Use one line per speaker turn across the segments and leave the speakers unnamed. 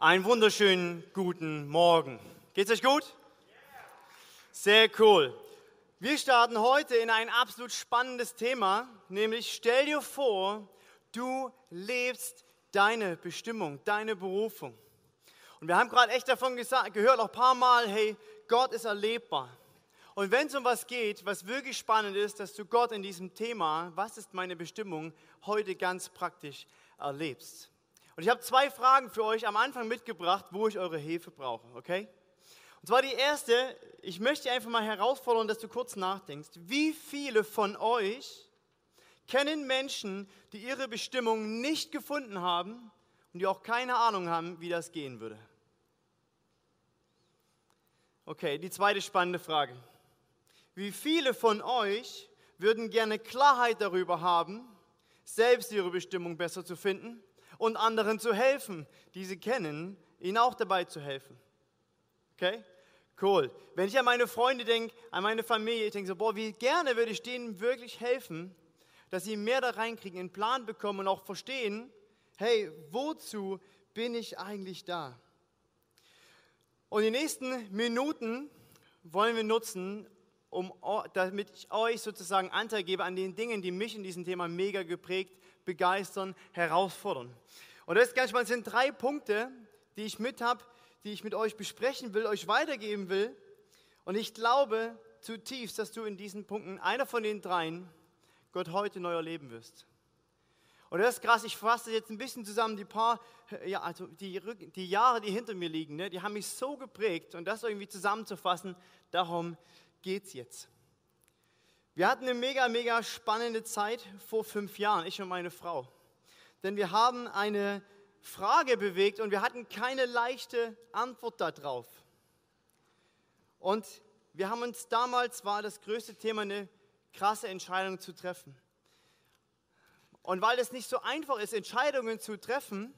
Einen wunderschönen guten Morgen. Geht's euch gut? Sehr cool. Wir starten heute in ein absolut spannendes Thema, nämlich stell dir vor, du lebst deine Bestimmung, deine Berufung. Und wir haben gerade echt davon gesagt, gehört auch ein paar Mal, hey, Gott ist erlebbar. Und wenn es um was geht, was wirklich spannend ist, dass du Gott in diesem Thema, was ist meine Bestimmung, heute ganz praktisch erlebst. Und ich habe zwei Fragen für euch am Anfang mitgebracht, wo ich eure Hilfe brauche, okay? Und zwar die erste, ich möchte einfach mal herausfordern, dass du kurz nachdenkst. Wie viele von euch kennen Menschen, die ihre Bestimmung nicht gefunden haben und die auch keine Ahnung haben, wie das gehen würde? Okay, die zweite spannende Frage. Wie viele von euch würden gerne Klarheit darüber haben, selbst ihre Bestimmung besser zu finden und anderen zu helfen, die sie kennen, ihnen auch dabei zu helfen? Okay? Cool. Wenn ich an meine Freunde denke, an meine Familie, ich denke so, boah, wie gerne würde ich denen wirklich helfen, dass sie mehr da reinkriegen, einen Plan bekommen und auch verstehen, hey, wozu bin ich eigentlich da? Und die nächsten Minuten wollen wir nutzen, um, damit ich euch sozusagen Anteil gebe an den Dingen, die mich in diesem Thema mega geprägt, begeistern, herausfordern. Und das ist ganz spannend, sind drei Punkte, die ich mit habe, die ich mit euch besprechen will, euch weitergeben will. Und ich glaube zutiefst, dass du in diesen Punkten, einer von den dreien, Gott heute neu erleben wirst. Und das ist krass, ich fasse jetzt ein bisschen zusammen die paar, ja, also die, die Jahre, die hinter mir liegen, ne, die haben mich so geprägt und das irgendwie zusammenzufassen, darum geht es jetzt. Wir hatten eine mega, mega spannende Zeit vor fünf Jahren, ich und meine Frau. Denn wir haben eine Frage bewegt und wir hatten keine leichte Antwort darauf. Und wir haben uns damals, war das größte Thema, eine krasse Entscheidung zu treffen. Und weil es nicht so einfach ist, Entscheidungen zu treffen,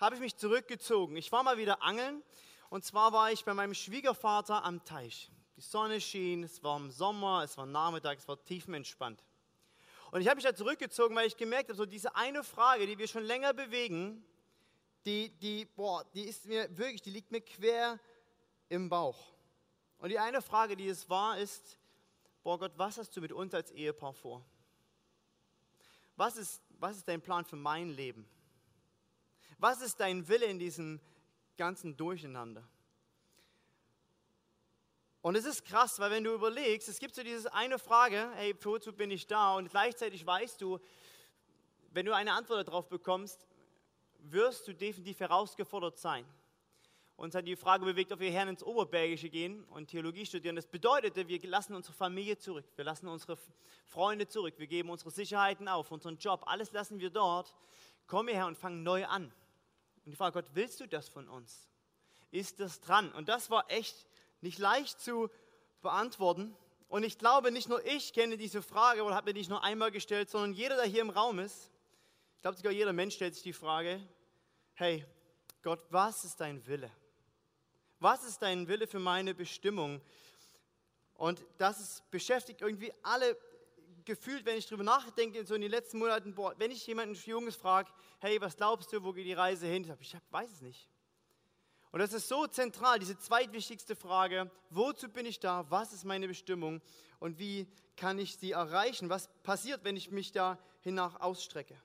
habe ich mich zurückgezogen. Ich war mal wieder angeln und zwar war ich bei meinem Schwiegervater am Teich. Die Sonne schien, es war im Sommer, es war Nachmittag, es war tiefenentspannt. Und ich habe mich da zurückgezogen, weil ich gemerkt habe, so diese eine Frage, die wir schon länger bewegen, die, die, boah, die ist mir wirklich, die liegt mir quer im Bauch. Und die eine Frage, die es war, ist, boah Gott, was hast du mit uns als Ehepaar vor? Was ist, was ist dein Plan für mein Leben? Was ist dein Wille in diesem ganzen Durcheinander? Und es ist krass, weil wenn du überlegst, es gibt so diese eine Frage, hey, wozu bin ich da? Und gleichzeitig weißt du, wenn du eine Antwort darauf bekommst, wirst du definitiv herausgefordert sein. Uns hat die Frage bewegt, ob wir Herren ins Oberbergische gehen und Theologie studieren. Das bedeutete, wir lassen unsere Familie zurück, wir lassen unsere Freunde zurück, wir geben unsere Sicherheiten auf, unseren Job, alles lassen wir dort, kommen hierher und fangen neu an. Und die Frage, Gott, willst du das von uns? Ist das dran? Und das war echt nicht leicht zu beantworten. Und ich glaube, nicht nur ich kenne diese Frage oder habe mir nicht nur einmal gestellt, sondern jeder, der hier im Raum ist, ich glaube sogar jeder Mensch stellt sich die Frage, hey Gott, was ist dein Wille? Was ist dein Wille für meine Bestimmung? Und das ist, beschäftigt irgendwie alle gefühlt, wenn ich darüber nachdenke, so in den letzten Monaten, boah, wenn ich jemanden Junges frage, hey, was glaubst du, wo geht die Reise hin? Ich, sage, ich weiß es nicht. Und das ist so zentral, diese zweitwichtigste Frage, wozu bin ich da, was ist meine Bestimmung und wie kann ich sie erreichen? Was passiert, wenn ich mich da hinach ausstrecke?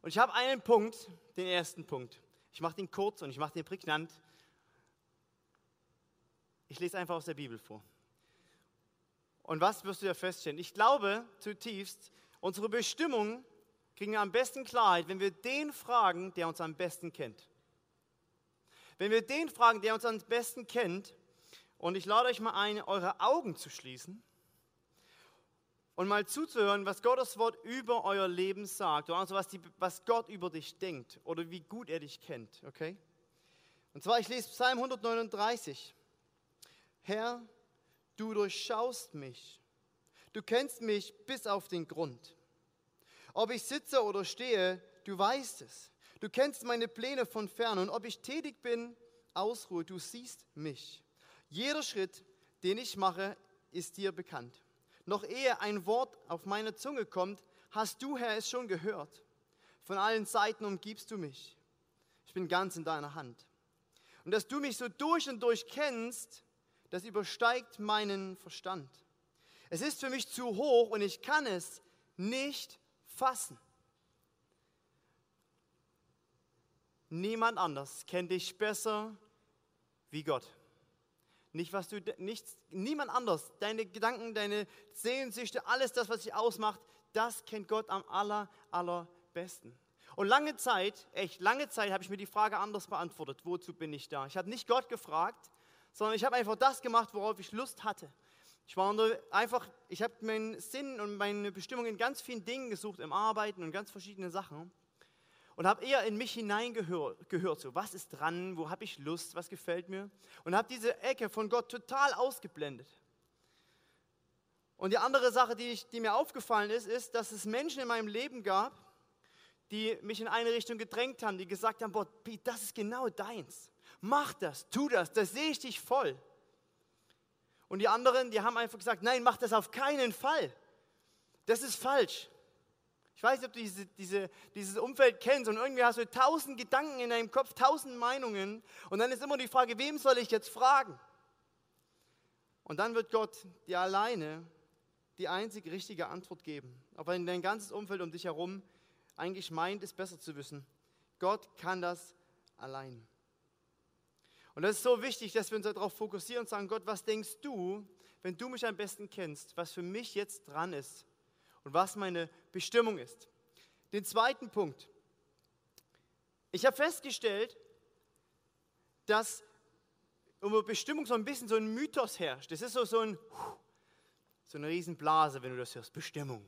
Und ich habe einen Punkt, den ersten Punkt. Ich mache den kurz und ich mache den prägnant. Ich lese einfach aus der Bibel vor. Und was wirst du da feststellen? Ich glaube zutiefst, unsere Bestimmung kriegen wir am besten Klarheit, wenn wir den fragen, der uns am besten kennt. Wenn wir den fragen, der uns am besten kennt, und ich lade euch mal ein, eure Augen zu schließen und mal zuzuhören, was Gottes Wort über euer Leben sagt, oder also was, die, was Gott über dich denkt oder wie gut er dich kennt, okay? Und zwar, ich lese Psalm 139. Herr, du durchschaust mich. Du kennst mich bis auf den Grund. Ob ich sitze oder stehe, du weißt es. Du kennst meine Pläne von fern und ob ich tätig bin, Ausruhe, du siehst mich. Jeder Schritt, den ich mache, ist dir bekannt. Noch ehe ein Wort auf meine Zunge kommt, hast du, Herr, es schon gehört. Von allen Seiten umgibst du mich. Ich bin ganz in deiner Hand. Und dass du mich so durch und durch kennst, das übersteigt meinen Verstand. Es ist für mich zu hoch und ich kann es nicht fassen. Niemand anders kennt dich besser wie Gott. Nicht was du nichts, niemand anders, deine Gedanken, deine Sehnsüchte, alles das, was dich ausmacht, das kennt Gott am aller, allerbesten. Und lange Zeit, echt lange Zeit, habe ich mir die Frage anders beantwortet: Wozu bin ich da? Ich habe nicht Gott gefragt, sondern ich habe einfach das gemacht, worauf ich Lust hatte. Ich war einfach, ich habe meinen Sinn und meine Bestimmung in ganz vielen Dingen gesucht, im Arbeiten und ganz verschiedene Sachen. Und habe eher in mich hineingehört, gehört, so was ist dran, wo habe ich Lust, was gefällt mir. Und habe diese Ecke von Gott total ausgeblendet. Und die andere Sache, die, ich, die mir aufgefallen ist, ist, dass es Menschen in meinem Leben gab, die mich in eine Richtung gedrängt haben, die gesagt haben, boah, Pete, das ist genau deins. Mach das, tu das, das sehe ich dich voll. Und die anderen, die haben einfach gesagt, nein, mach das auf keinen Fall. Das ist falsch. Ich weiß nicht, ob du diese, diese, dieses Umfeld kennst und irgendwie hast du tausend Gedanken in deinem Kopf, tausend Meinungen und dann ist immer die Frage, wem soll ich jetzt fragen? Und dann wird Gott dir alleine die einzig richtige Antwort geben. Aber in dein ganzes Umfeld um dich herum eigentlich meint, es besser zu wissen. Gott kann das allein. Und das ist so wichtig, dass wir uns darauf fokussieren und sagen, Gott, was denkst du, wenn du mich am besten kennst, was für mich jetzt dran ist und was meine Bestimmung ist. Den zweiten Punkt. Ich habe festgestellt, dass über Bestimmung so ein bisschen so ein Mythos herrscht. Das ist so, so, ein, so eine Riesenblase, wenn du das hörst. Bestimmung.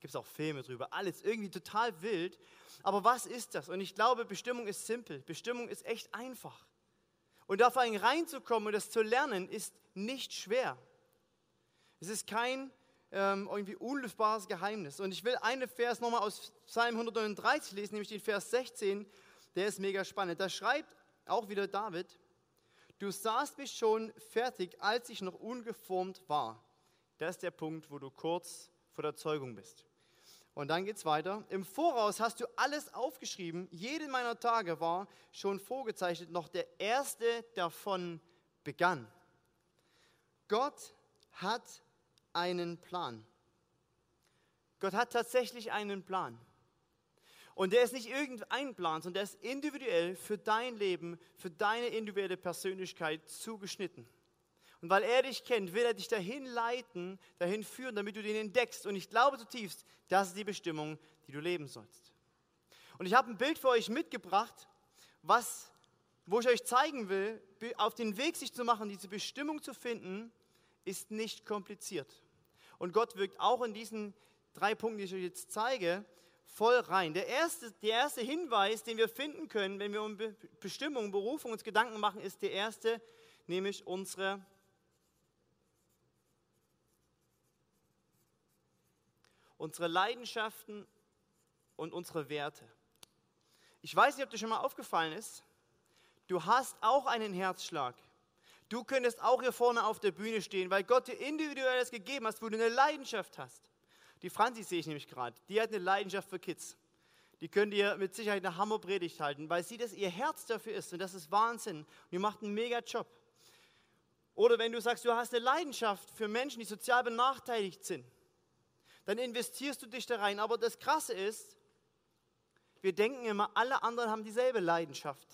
Gibt es auch Filme drüber. Alles irgendwie total wild. Aber was ist das? Und ich glaube, Bestimmung ist simpel. Bestimmung ist echt einfach. Und da vor allem reinzukommen und das zu lernen, ist nicht schwer. Es ist kein ähm, irgendwie unlösbares Geheimnis. Und ich will einen Vers nochmal aus Psalm 139 lesen, nämlich den Vers 16. Der ist mega spannend. Da schreibt auch wieder David, du sahst mich schon fertig, als ich noch ungeformt war. Das ist der Punkt, wo du kurz vor der Zeugung bist. Und dann geht es weiter. Im Voraus hast du alles aufgeschrieben. Jede meiner Tage war schon vorgezeichnet. Noch der erste davon begann. Gott hat einen Plan. Gott hat tatsächlich einen Plan. Und der ist nicht irgendein Plan, sondern der ist individuell für dein Leben, für deine individuelle Persönlichkeit zugeschnitten. Und weil er dich kennt, will er dich dahin leiten, dahin führen, damit du den entdeckst. Und ich glaube zutiefst, das ist die Bestimmung, die du leben sollst. Und ich habe ein Bild für euch mitgebracht, was, wo ich euch zeigen will, auf den Weg sich zu machen, diese Bestimmung zu finden, ist nicht kompliziert. Und Gott wirkt auch in diesen drei Punkten, die ich euch jetzt zeige, voll rein. Der erste, der erste Hinweis, den wir finden können, wenn wir um Bestimmung, Berufung uns Gedanken machen, ist der erste, nämlich unsere unsere Leidenschaften und unsere Werte. Ich weiß nicht, ob dir schon mal aufgefallen ist, du hast auch einen Herzschlag. Du könntest auch hier vorne auf der Bühne stehen, weil Gott dir individuelles gegeben hast, wo du eine Leidenschaft hast. Die Franzi sehe ich nämlich gerade, die hat eine Leidenschaft für Kids. Die können dir mit Sicherheit eine Hammerpredigt halten, weil sie das ihr Herz dafür ist und das ist Wahnsinn. Und die macht einen mega Job. Oder wenn du sagst, du hast eine Leidenschaft für Menschen, die sozial benachteiligt sind, dann investierst du dich da rein. Aber das Krasse ist, wir denken immer, alle anderen haben dieselbe Leidenschaft.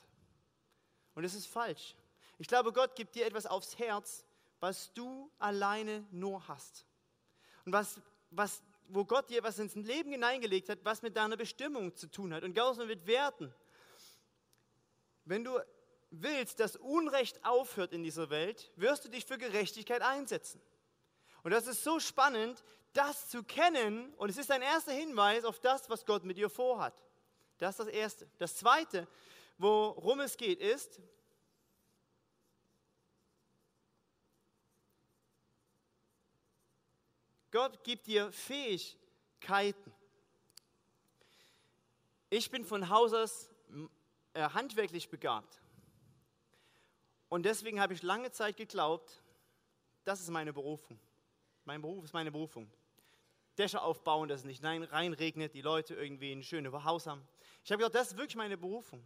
Und das ist falsch. Ich glaube, Gott gibt dir etwas aufs Herz, was du alleine nur hast. Und was, was, wo Gott dir was ins Leben hineingelegt hat, was mit deiner Bestimmung zu tun hat und genauso mit Werten. Wenn du willst, dass Unrecht aufhört in dieser Welt, wirst du dich für Gerechtigkeit einsetzen. Und das ist so spannend, das zu kennen. Und es ist ein erster Hinweis auf das, was Gott mit dir vorhat. Das ist das Erste. Das Zweite, worum es geht, ist, Gott gibt dir Fähigkeiten. Ich bin von Haus aus äh, handwerklich begabt. Und deswegen habe ich lange Zeit geglaubt, das ist meine Berufung. Mein Beruf ist meine Berufung. Dächer aufbauen, dass es nicht reinregnet, die Leute irgendwie ein schönes Haus haben. Ich habe gedacht, das ist wirklich meine Berufung.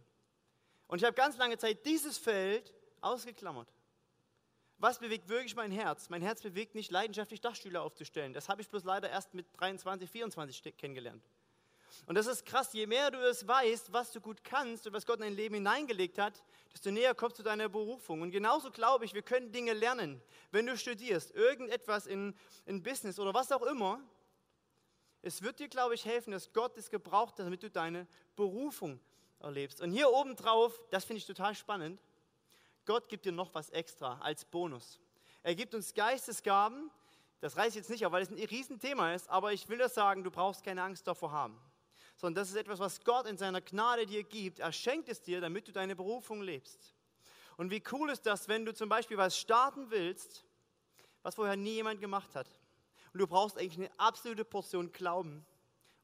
Und ich habe ganz lange Zeit dieses Feld ausgeklammert. Was bewegt wirklich mein Herz? Mein Herz bewegt nicht leidenschaftlich Dachstühle aufzustellen. Das habe ich bloß leider erst mit 23, 24 kennengelernt. Und das ist krass, je mehr du es weißt, was du gut kannst und was Gott in dein Leben hineingelegt hat, desto näher kommst du deiner Berufung. Und genauso glaube ich, wir können Dinge lernen. Wenn du studierst, irgendetwas in, in Business oder was auch immer, es wird dir, glaube ich, helfen, dass Gott es gebraucht hat, damit du deine Berufung erlebst. Und hier oben drauf, das finde ich total spannend, Gott gibt dir noch was extra als Bonus. Er gibt uns Geistesgaben. Das reißt jetzt nicht auf, weil es ein Riesenthema ist, aber ich will das sagen, du brauchst keine Angst davor haben. Sondern das ist etwas, was Gott in seiner Gnade dir gibt. Er schenkt es dir, damit du deine Berufung lebst. Und wie cool ist das, wenn du zum Beispiel was starten willst, was vorher nie jemand gemacht hat. Und du brauchst eigentlich eine absolute Portion Glauben.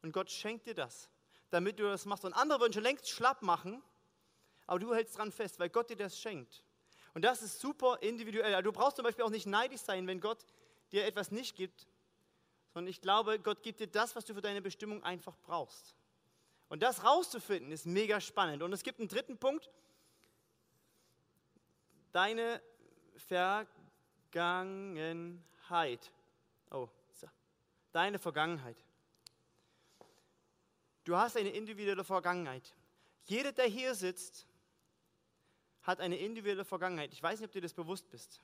Und Gott schenkt dir das, damit du das machst. Und andere würden schon längst schlapp machen, aber du hältst dran fest, weil Gott dir das schenkt. Und das ist super individuell. Also du brauchst zum Beispiel auch nicht neidisch sein, wenn Gott dir etwas nicht gibt, sondern ich glaube, Gott gibt dir das, was du für deine Bestimmung einfach brauchst. Und das rauszufinden ist mega spannend. Und es gibt einen dritten Punkt. Deine Vergangenheit. Oh, so. Deine Vergangenheit. Du hast eine individuelle Vergangenheit. Jeder, der hier sitzt, hat eine individuelle Vergangenheit. Ich weiß nicht, ob dir das bewusst bist.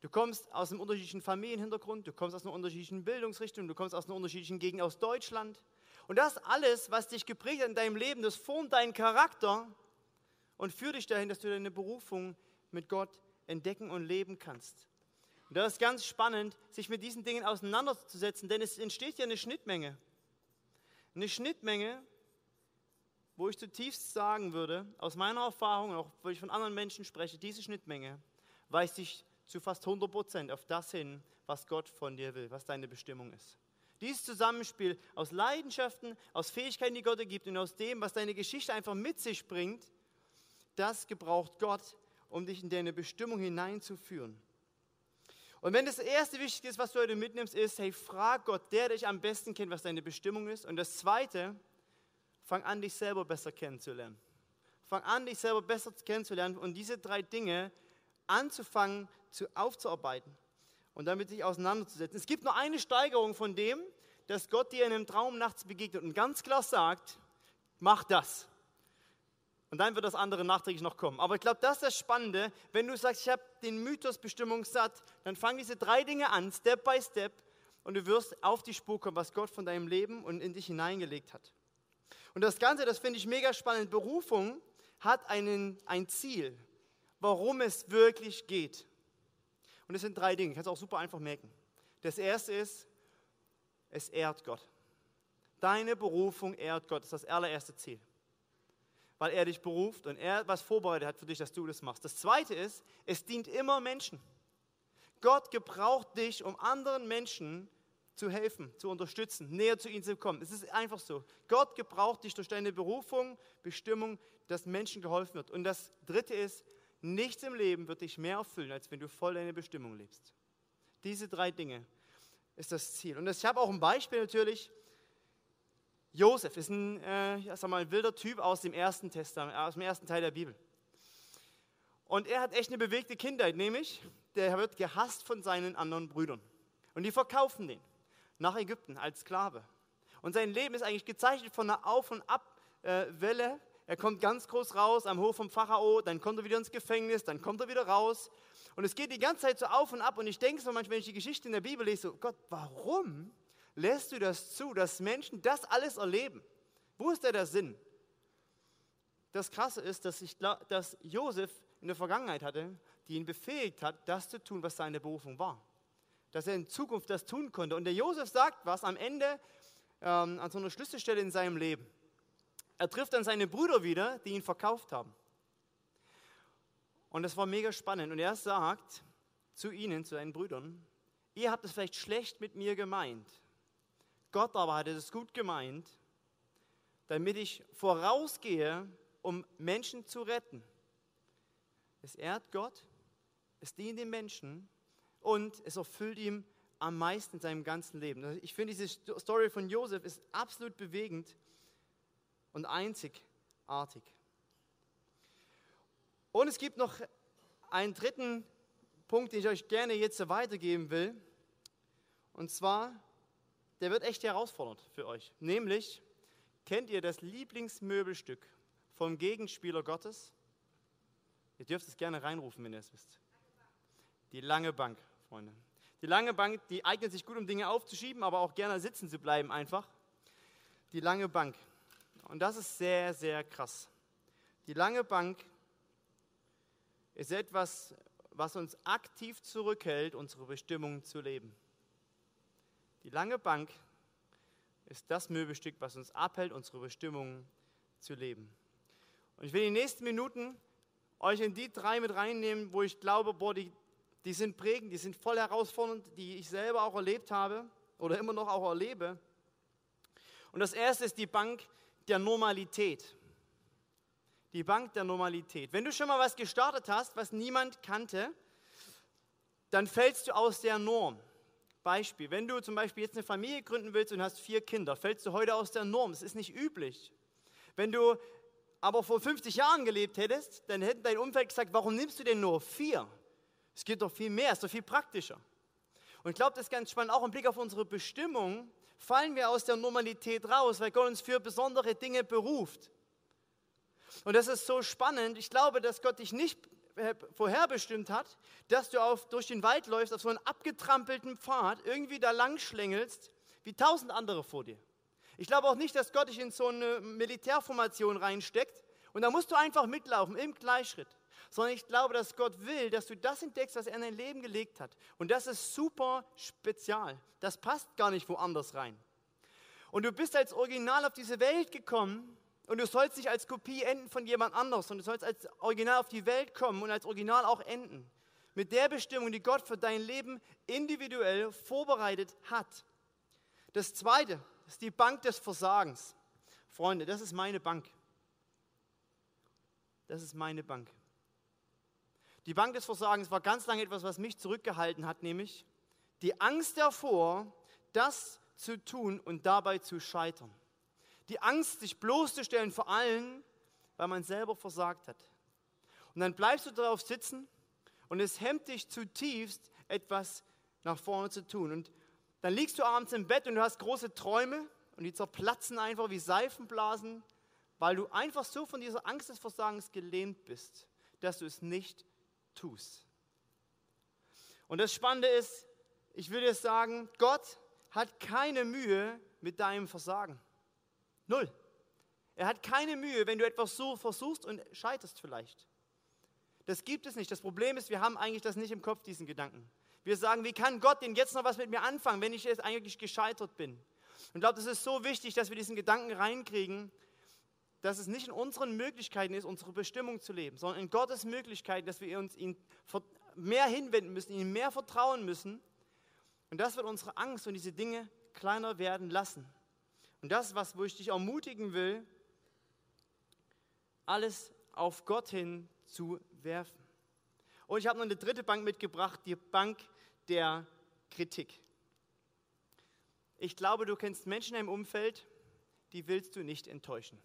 Du kommst aus einem unterschiedlichen Familienhintergrund, du kommst aus einer unterschiedlichen Bildungsrichtung, du kommst aus einer unterschiedlichen Gegend aus Deutschland. Und das alles, was dich geprägt hat in deinem Leben, das formt deinen Charakter und führt dich dahin, dass du deine Berufung mit Gott entdecken und leben kannst. Und das ist ganz spannend, sich mit diesen Dingen auseinanderzusetzen, denn es entsteht ja eine Schnittmenge. Eine Schnittmenge, wo ich zutiefst sagen würde, aus meiner Erfahrung, auch weil ich von anderen Menschen spreche, diese Schnittmenge weist dich zu fast 100 Prozent auf das hin, was Gott von dir will, was deine Bestimmung ist. Dieses Zusammenspiel aus Leidenschaften, aus Fähigkeiten, die Gott dir gibt und aus dem, was deine Geschichte einfach mit sich bringt, das gebraucht Gott, um dich in deine Bestimmung hineinzuführen. Und wenn das erste Wichtige ist, was du heute mitnimmst, ist, hey, frag Gott, der dich am besten kennt, was deine Bestimmung ist. Und das zweite, Fang an, dich selber besser kennenzulernen. Fang an, dich selber besser kennenzulernen und diese drei Dinge anzufangen zu, aufzuarbeiten und damit sich auseinanderzusetzen. Es gibt nur eine Steigerung von dem, dass Gott dir in einem Traum nachts begegnet und ganz klar sagt, mach das. Und dann wird das andere nachträglich noch kommen. Aber ich glaube, das ist das Spannende. Wenn du sagst, ich habe den Mythos Bestimmung satt, dann fang diese drei Dinge an, Step by Step, und du wirst auf die Spur kommen, was Gott von deinem Leben und in dich hineingelegt hat. Und das Ganze, das finde ich mega spannend. Berufung hat einen, ein Ziel, warum es wirklich geht. Und es sind drei Dinge. Ich kann es auch super einfach merken. Das erste ist, es ehrt Gott. Deine Berufung ehrt Gott. Das ist das allererste Ziel. Weil er dich beruft und er was vorbereitet hat für dich, dass du das machst. Das zweite ist, es dient immer Menschen. Gott gebraucht dich, um anderen Menschen zu helfen, zu unterstützen, näher zu ihnen zu kommen. Es ist einfach so. Gott gebraucht dich durch deine Berufung, Bestimmung, dass Menschen geholfen wird. Und das Dritte ist, nichts im Leben wird dich mehr erfüllen, als wenn du voll deine Bestimmung lebst. Diese drei Dinge ist das Ziel. Und ich habe auch ein Beispiel natürlich. Josef ist ein, äh, sag mal, ein wilder Typ aus dem, ersten Testament, aus dem ersten Teil der Bibel. Und er hat echt eine bewegte Kindheit, nämlich der wird gehasst von seinen anderen Brüdern. Und die verkaufen den nach Ägypten als Sklave. Und sein Leben ist eigentlich gezeichnet von einer Auf- und Abwelle. Er kommt ganz groß raus am Hof vom Pharao, dann kommt er wieder ins Gefängnis, dann kommt er wieder raus. Und es geht die ganze Zeit so auf und ab. Und ich denke so manchmal, wenn ich die Geschichte in der Bibel lese, so, Gott, warum lässt du das zu, dass Menschen das alles erleben? Wo ist da der Sinn? Das Krasse ist, dass, ich, dass Josef in der Vergangenheit hatte, die ihn befähigt hat, das zu tun, was seine Berufung war dass er in Zukunft das tun konnte. Und der Josef sagt was am Ende ähm, an so einer Schlüsselstelle in seinem Leben. Er trifft dann seine Brüder wieder, die ihn verkauft haben. Und das war mega spannend. Und er sagt zu ihnen, zu seinen Brüdern, ihr habt es vielleicht schlecht mit mir gemeint. Gott aber hat es gut gemeint, damit ich vorausgehe, um Menschen zu retten. Es ehrt Gott, es dient den Menschen und es erfüllt ihm am meisten in seinem ganzen Leben. Also ich finde, diese Story von Josef ist absolut bewegend und einzigartig. Und es gibt noch einen dritten Punkt, den ich euch gerne jetzt weitergeben will. Und zwar, der wird echt herausfordernd für euch. Nämlich, kennt ihr das Lieblingsmöbelstück vom Gegenspieler Gottes? Ihr dürft es gerne reinrufen, wenn ihr es wisst. Die lange Bank, Freunde. Die lange Bank, die eignet sich gut, um Dinge aufzuschieben, aber auch gerne sitzen zu bleiben einfach. Die lange Bank. Und das ist sehr, sehr krass. Die lange Bank ist etwas, was uns aktiv zurückhält, unsere Bestimmung zu leben. Die lange Bank ist das Möbelstück, was uns abhält, unsere Bestimmung zu leben. Und ich will den nächsten Minuten euch in die drei mit reinnehmen, wo ich glaube, boah, die, die sind prägend, die sind voll herausfordernd, die ich selber auch erlebt habe oder immer noch auch erlebe. Und das erste ist die Bank der Normalität. Die Bank der Normalität. Wenn du schon mal was gestartet hast, was niemand kannte, dann fällst du aus der Norm. Beispiel, wenn du zum Beispiel jetzt eine Familie gründen willst und hast vier Kinder, fällst du heute aus der Norm. Das ist nicht üblich. Wenn du aber vor 50 Jahren gelebt hättest, dann hätte dein Umfeld gesagt, warum nimmst du denn nur vier? Es geht doch viel mehr, es ist doch viel praktischer. Und ich glaube, das ist ganz spannend, auch im Blick auf unsere Bestimmung, fallen wir aus der Normalität raus, weil Gott uns für besondere Dinge beruft. Und das ist so spannend. Ich glaube, dass Gott dich nicht vorherbestimmt hat, dass du auf, durch den Wald läufst, auf so einen abgetrampelten Pfad, irgendwie da lang schlängelst, wie tausend andere vor dir. Ich glaube auch nicht, dass Gott dich in so eine Militärformation reinsteckt und da musst du einfach mitlaufen im Gleichschritt. Sondern ich glaube, dass Gott will, dass du das entdeckst, was er in dein Leben gelegt hat. Und das ist super spezial. Das passt gar nicht woanders rein. Und du bist als Original auf diese Welt gekommen und du sollst nicht als Kopie enden von jemand anders, sondern du sollst als Original auf die Welt kommen und als Original auch enden. Mit der Bestimmung, die Gott für dein Leben individuell vorbereitet hat. Das zweite ist die Bank des Versagens. Freunde, das ist meine Bank. Das ist meine Bank. Die Bank des Versagens war ganz lange etwas, was mich zurückgehalten hat, nämlich die Angst davor, das zu tun und dabei zu scheitern die Angst, sich bloßzustellen vor allen, weil man selber versagt hat. Und dann bleibst du darauf sitzen und es hemmt dich zutiefst, etwas nach vorne zu tun. Und dann liegst du abends im Bett und du hast große Träume und die zerplatzen einfach wie Seifenblasen, weil du einfach so von dieser Angst des Versagens gelähmt bist, dass du es nicht tust. Und das Spannende ist, ich würde sagen, Gott hat keine Mühe mit deinem Versagen. Null. Er hat keine Mühe, wenn du etwas so versuchst und scheiterst vielleicht. Das gibt es nicht. Das Problem ist, wir haben eigentlich das nicht im Kopf, diesen Gedanken. Wir sagen, wie kann Gott denn jetzt noch was mit mir anfangen, wenn ich jetzt eigentlich gescheitert bin? Und ich glaube, das ist so wichtig, dass wir diesen Gedanken reinkriegen, dass es nicht in unseren Möglichkeiten ist, unsere Bestimmung zu leben, sondern in Gottes Möglichkeiten, dass wir uns ihm mehr hinwenden müssen, ihm mehr vertrauen müssen. Und das wird unsere Angst und diese Dinge kleiner werden lassen. Und das, was, wo ich dich ermutigen will, alles auf Gott hin zu werfen. Und ich habe noch eine dritte Bank mitgebracht, die Bank der Kritik. Ich glaube, du kennst Menschen im Umfeld, die willst du nicht enttäuschen.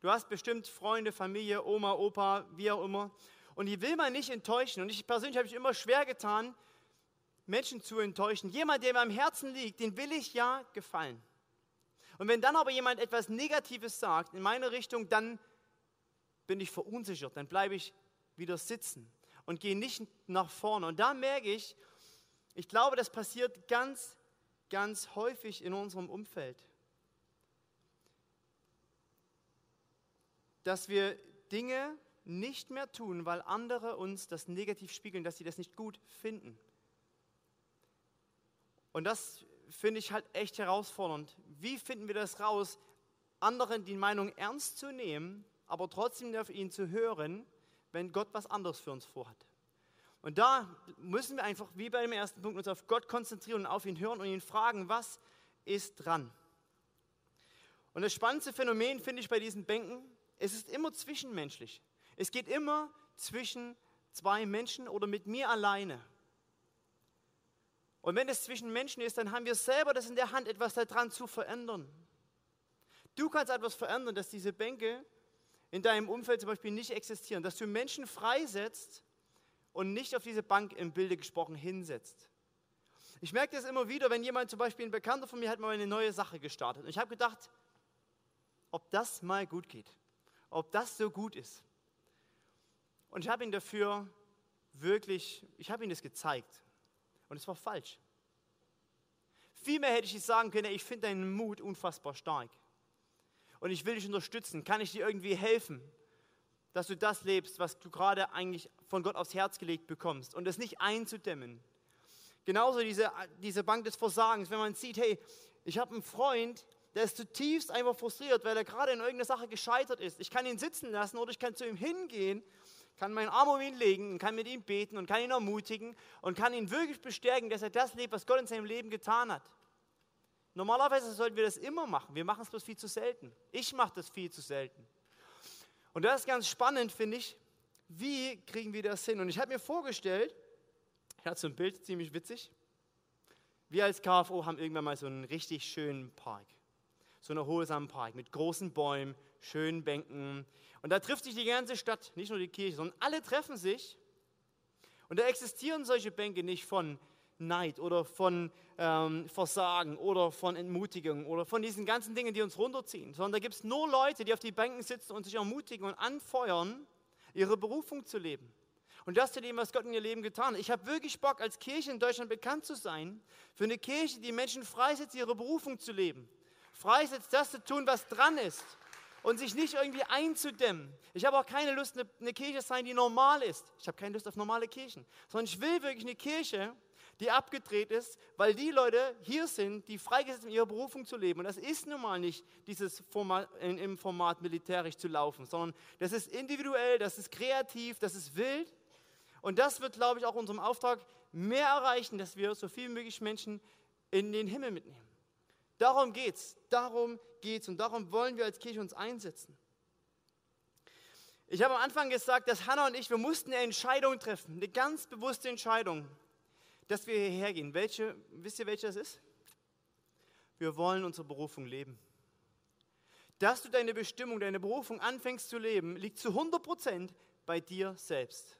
Du hast bestimmt Freunde, Familie, Oma, Opa, wie auch immer. Und die will man nicht enttäuschen. Und ich persönlich habe mich immer schwer getan, Menschen zu enttäuschen. Jemand, der mir am Herzen liegt, den will ich ja gefallen. Und wenn dann aber jemand etwas Negatives sagt in meine Richtung, dann bin ich verunsichert, dann bleibe ich wieder sitzen und gehe nicht nach vorne. Und da merke ich, ich glaube, das passiert ganz, ganz häufig in unserem Umfeld. Dass wir Dinge nicht mehr tun, weil andere uns das negativ spiegeln, dass sie das nicht gut finden. Und das finde ich halt echt herausfordernd. Wie finden wir das raus, anderen die Meinung ernst zu nehmen, aber trotzdem auf ihn zu hören, wenn Gott was anderes für uns vorhat? Und da müssen wir einfach, wie bei dem ersten Punkt, uns auf Gott konzentrieren und auf ihn hören und ihn fragen, was ist dran? Und das spannendste Phänomen finde ich bei diesen Bänken, es ist immer zwischenmenschlich. Es geht immer zwischen zwei Menschen oder mit mir alleine. Und wenn es zwischen Menschen ist, dann haben wir selber das in der Hand, etwas daran zu verändern. Du kannst etwas verändern, dass diese Bänke in deinem Umfeld zum Beispiel nicht existieren, dass du Menschen freisetzt und nicht auf diese Bank im Bilde gesprochen hinsetzt. Ich merke das immer wieder, wenn jemand zum Beispiel ein Bekannter von mir hat mal eine neue Sache gestartet. Und ich habe gedacht, ob das mal gut geht, ob das so gut ist. Und ich habe ihn dafür wirklich, ich habe ihm das gezeigt. Und es war falsch. Vielmehr hätte ich sagen können, ich finde deinen Mut unfassbar stark. Und ich will dich unterstützen. Kann ich dir irgendwie helfen, dass du das lebst, was du gerade eigentlich von Gott aufs Herz gelegt bekommst und das nicht einzudämmen. Genauso diese, diese Bank des Versagens, wenn man sieht, hey, ich habe einen Freund, der ist zutiefst einfach frustriert, weil er gerade in irgendeiner Sache gescheitert ist. Ich kann ihn sitzen lassen oder ich kann zu ihm hingehen, kann meinen Arm um ihn legen und kann mit ihm beten und kann ihn ermutigen und kann ihn wirklich bestärken, dass er das lebt, was Gott in seinem Leben getan hat. Normalerweise sollten wir das immer machen. Wir machen es bloß viel zu selten. Ich mache das viel zu selten. Und das ist ganz spannend, finde ich. Wie kriegen wir das hin? Und ich habe mir vorgestellt, ich hatte so ein Bild, ziemlich witzig. Wir als KFO haben irgendwann mal so einen richtig schönen Park. So einen erholsamen Park mit großen Bäumen, schönen Bänken. Und da trifft sich die ganze Stadt, nicht nur die Kirche, sondern alle treffen sich. Und da existieren solche Bänke nicht von Neid oder von ähm, Versagen oder von Entmutigung oder von diesen ganzen Dingen, die uns runterziehen, sondern da gibt es nur Leute, die auf die Bänken sitzen und sich ermutigen und anfeuern, ihre Berufung zu leben und das zu dem, was Gott in ihr Leben getan hat. Ich habe wirklich Bock, als Kirche in Deutschland bekannt zu sein, für eine Kirche, die Menschen freisetzt, ihre Berufung zu leben. Freisetzt, das zu tun, was dran ist und sich nicht irgendwie einzudämmen. Ich habe auch keine Lust, eine, Kirche zu sein, die normal ist. Ich habe keine Lust auf normale Kirchen, sondern ich will wirklich eine Kirche, die abgedreht ist, weil die Leute hier sind, die freigesetzt sind, ihre Berufung zu leben. Und das ist nun mal nicht dieses Format, im Format militärisch zu laufen, sondern das ist individuell, das ist kreativ, das ist wild und das wird, glaube ich, auch unserem Auftrag mehr erreichen, dass wir so viel möglich Menschen in den Himmel mitnehmen. Darum geht's, darum geht's und darum wollen wir als Kirche uns einsetzen. Ich habe am Anfang gesagt, dass Hannah und ich, wir mussten eine Entscheidung treffen, eine ganz bewusste Entscheidung, dass wir hierher gehen. Welche, wisst ihr, welche das ist? Wir wollen unsere Berufung leben. Dass du deine Bestimmung, deine Berufung anfängst zu leben, liegt zu 100 Prozent bei dir selbst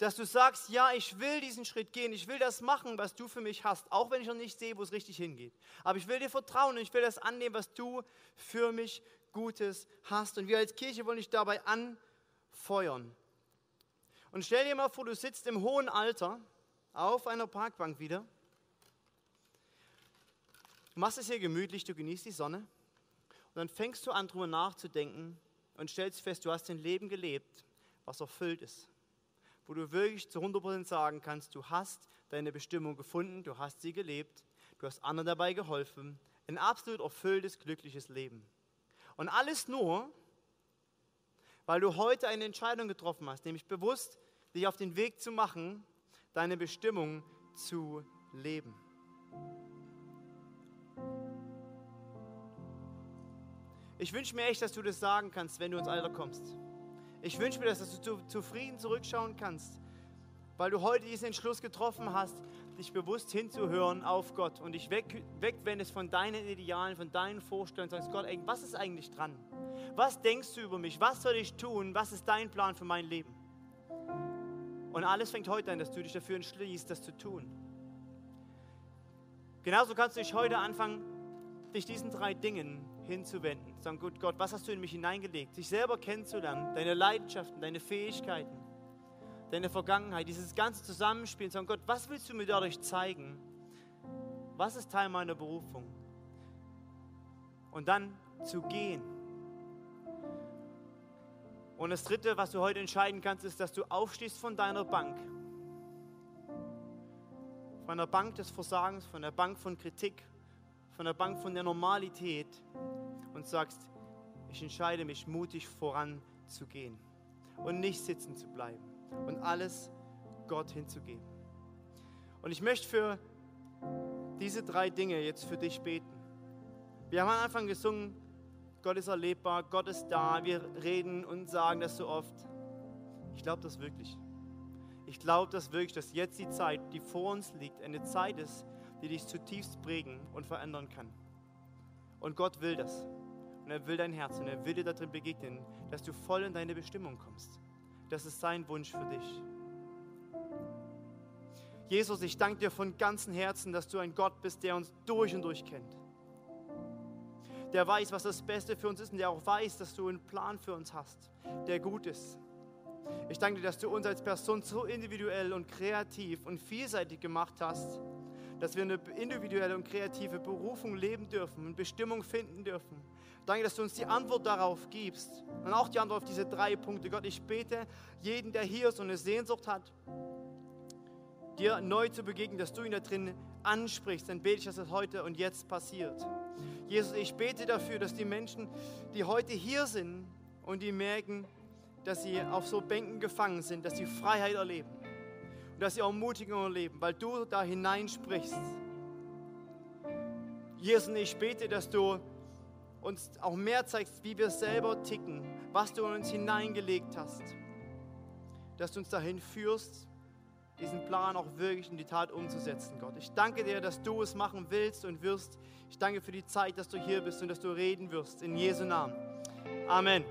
dass du sagst, ja, ich will diesen Schritt gehen, ich will das machen, was du für mich hast, auch wenn ich noch nicht sehe, wo es richtig hingeht. Aber ich will dir vertrauen und ich will das annehmen, was du für mich Gutes hast. Und wir als Kirche wollen dich dabei anfeuern. Und stell dir mal vor, du sitzt im hohen Alter auf einer Parkbank wieder. Machst es hier gemütlich, du genießt die Sonne. Und dann fängst du an, darüber nachzudenken und stellst fest, du hast ein Leben gelebt, was erfüllt ist wo du wirklich zu 100% sagen kannst, du hast deine Bestimmung gefunden, du hast sie gelebt, du hast anderen dabei geholfen. Ein absolut erfülltes, glückliches Leben. Und alles nur, weil du heute eine Entscheidung getroffen hast, nämlich bewusst dich auf den Weg zu machen, deine Bestimmung zu leben. Ich wünsche mir echt, dass du das sagen kannst, wenn du ins Alter kommst. Ich wünsche mir, dass du zufrieden zurückschauen kannst, weil du heute diesen Entschluss getroffen hast, dich bewusst hinzuhören auf Gott und dich weg, wegwendest von deinen Idealen, von deinen Vorstellungen, sagst Gott, was ist eigentlich dran? Was denkst du über mich? Was soll ich tun? Was ist dein Plan für mein Leben? Und alles fängt heute an, dass du dich dafür entschließt, das zu tun. Genauso kannst du dich heute anfangen, dich diesen drei Dingen hinzuwenden. Sagen, gut Gott, was hast du in mich hineingelegt? Sich selber kennenzulernen, deine Leidenschaften, deine Fähigkeiten, deine Vergangenheit, dieses ganze Zusammenspiel. Sagen, Gott, was willst du mir dadurch zeigen? Was ist Teil meiner Berufung? Und dann zu gehen. Und das Dritte, was du heute entscheiden kannst, ist, dass du aufstehst von deiner Bank. Von der Bank des Versagens, von der Bank von Kritik, von der Bank von der Normalität und sagst, ich entscheide mich mutig voranzugehen und nicht sitzen zu bleiben und alles Gott hinzugeben. Und ich möchte für diese drei Dinge jetzt für dich beten. Wir haben am Anfang gesungen, Gott ist erlebbar, Gott ist da, wir reden und sagen das so oft. Ich glaube das wirklich. Ich glaube das wirklich, dass jetzt die Zeit, die vor uns liegt, eine Zeit ist, die dich zutiefst prägen und verändern kann. Und Gott will das. Und er will dein Herz und er will dir darin begegnen, dass du voll in deine Bestimmung kommst. Das ist sein Wunsch für dich. Jesus, ich danke dir von ganzem Herzen, dass du ein Gott bist, der uns durch und durch kennt. Der weiß, was das Beste für uns ist und der auch weiß, dass du einen Plan für uns hast, der gut ist. Ich danke dir, dass du uns als Person so individuell und kreativ und vielseitig gemacht hast, dass wir eine individuelle und kreative Berufung leben dürfen und Bestimmung finden dürfen. Danke, dass du uns die Antwort darauf gibst und auch die Antwort auf diese drei Punkte. Gott, ich bete jeden, der hier ist und eine Sehnsucht hat, dir neu zu begegnen, dass du ihn da drin ansprichst, dann bete ich, dass das heute und jetzt passiert. Jesus, ich bete dafür, dass die Menschen, die heute hier sind und die merken, dass sie auf so Bänken gefangen sind, dass sie Freiheit erleben und dass sie auch Ermutigung erleben, weil du da hineinsprichst. Jesus, ich bete, dass du uns auch mehr zeigst, wie wir selber ticken, was du in uns hineingelegt hast, dass du uns dahin führst, diesen Plan auch wirklich in die Tat umzusetzen, Gott. Ich danke dir, dass du es machen willst und wirst. Ich danke für die Zeit, dass du hier bist und dass du reden wirst. In Jesu Namen. Amen.